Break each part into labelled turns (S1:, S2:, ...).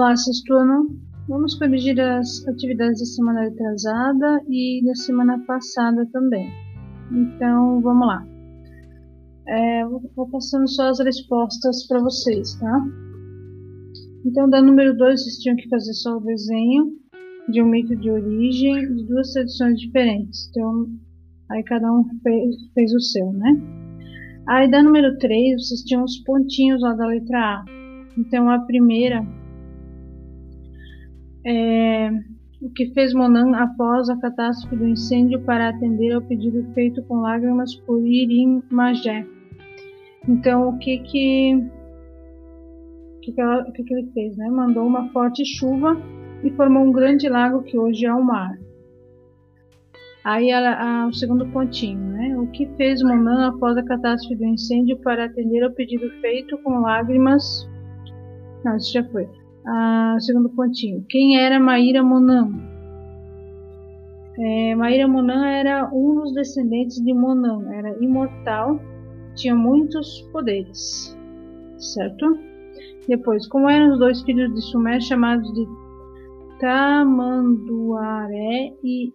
S1: Olá, sexto ano. Vamos corrigir as atividades da semana atrasada e da semana passada também. Então, vamos lá. É, vou passando só as respostas para vocês, tá? Então, da número 2, vocês tinham que fazer só o desenho de um mito de origem de duas tradições diferentes. Então, aí cada um fez, fez o seu, né? Aí, da número 3, vocês tinham os pontinhos lá da letra A. Então, a primeira é o que fez Monan após a catástrofe do incêndio para atender ao pedido feito com lágrimas por Irim Magé. Então, o que que, que, que, ela, que, que ele fez? Né? Mandou uma forte chuva e formou um grande lago que hoje é o mar. Aí a, o segundo pontinho, né? O que fez Monan após a catástrofe do incêndio para atender ao pedido feito com lágrimas? Não, isso já foi. Ah, segundo pontinho. Quem era Maíra Monan? É, Maíra Monan era um dos descendentes de Monan. Era imortal, tinha muitos poderes, certo? Depois, como eram os dois filhos de Sumer chamados de Tamanduaré e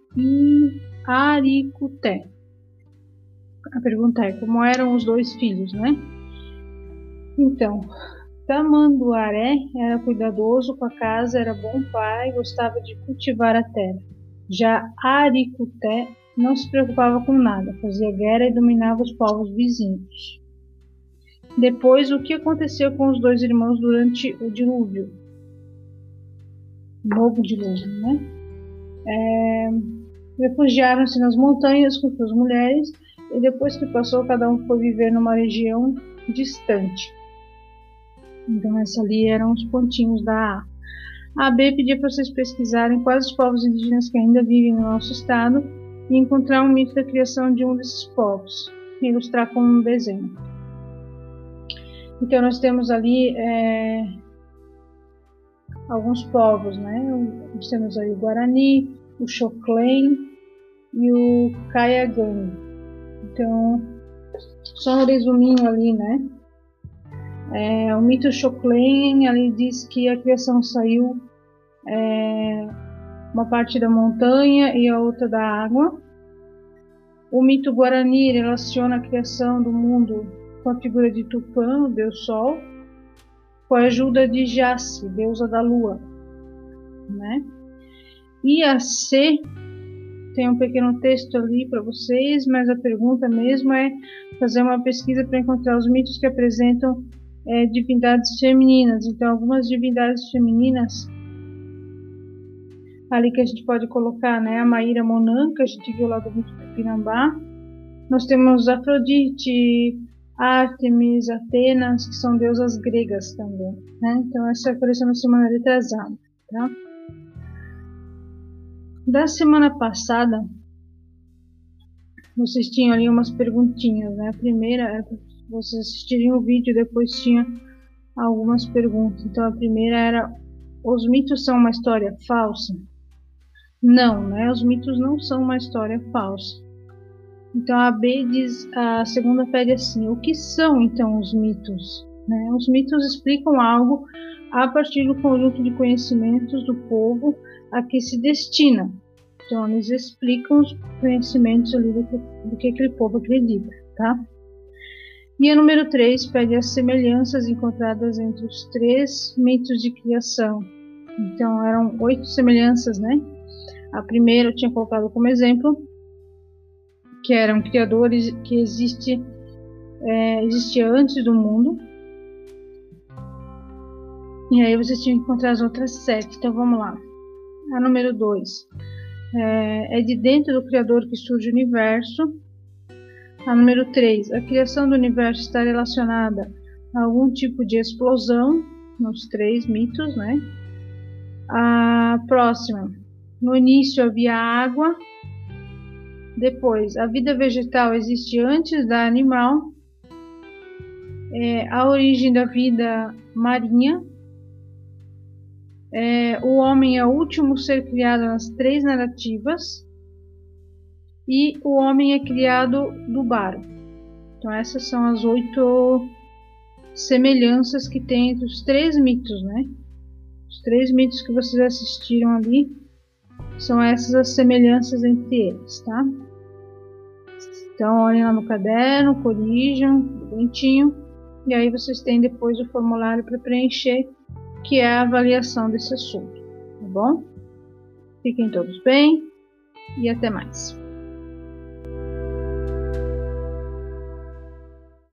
S1: Aricuté. A pergunta é: como eram os dois filhos, né? Então, Tamanduaré era cuidadoso com a casa, era bom pai, gostava de cultivar a terra. Já Aricuté não se preocupava com nada, fazia guerra e dominava os povos vizinhos. Depois, o que aconteceu com os dois irmãos durante o dilúvio? novo dilúvio, né? É, Refugiaram-se nas montanhas com suas mulheres e depois que passou, cada um foi viver numa região distante. Então, essa ali eram os pontinhos da A. A B pedia para vocês pesquisarem quais os povos indígenas que ainda vivem no nosso estado e encontrar um mito da criação de um desses povos e ilustrar com um desenho. Então, nós temos ali é, alguns povos, né? Nós temos aí o Guarani, o Choclen e o Caiagan. Então, só um resuminho ali, né? É, o mito Choclen ali diz que a criação saiu é, uma parte da montanha e a outra da água. O mito Guarani relaciona a criação do mundo com a figura de Tupã, o deus Sol com a ajuda de Jace, deusa da lua, né? E a C tem um pequeno texto ali para vocês, mas a pergunta mesmo é fazer uma pesquisa para encontrar os mitos que apresentam é, divindades femininas. Então, algumas divindades femininas ali que a gente pode colocar, né? A Maíra Monan, que a gente viu lá do mito do. Nós temos Afrodite, Artemis, Atenas, que são deusas gregas também. Né? Então, essa apareceu na semana retrasada. Tá? Da semana passada, vocês tinham ali umas perguntinhas. Né? A primeira para vocês assistirem o vídeo, depois tinha algumas perguntas. Então, a primeira era: os mitos são uma história falsa? Não, né? Os mitos não são uma história falsa. Então a B diz, a segunda pede assim: o que são então os mitos? Né? Os mitos explicam algo a partir do conjunto de conhecimentos do povo a que se destina. Então eles explicam os conhecimentos ali do que, do que aquele povo acredita, tá? E a número 3 pede as semelhanças encontradas entre os três mitos de criação. Então eram oito semelhanças, né? A primeira eu tinha colocado como exemplo, que eram criadores que existe é, existia antes do mundo. E aí vocês tinham que encontrar as outras sete. Então vamos lá. A número 2 é, é, de dentro do Criador que surge o universo. A número 3, a criação do universo está relacionada a algum tipo de explosão, nos três mitos, né? A próxima, no início havia água, depois, a vida vegetal existe antes da animal. É, a origem da vida marinha. É, o homem é o último ser criado nas três narrativas. E o homem é criado do barro. Então, essas são as oito semelhanças que tem entre os três mitos, né? Os três mitos que vocês assistiram ali são essas as semelhanças entre eles, tá? Então, olhem lá no caderno, corrijam, bonitinho, e aí vocês têm depois o formulário para preencher, que é a avaliação desse assunto, tá bom? Fiquem todos bem e até mais.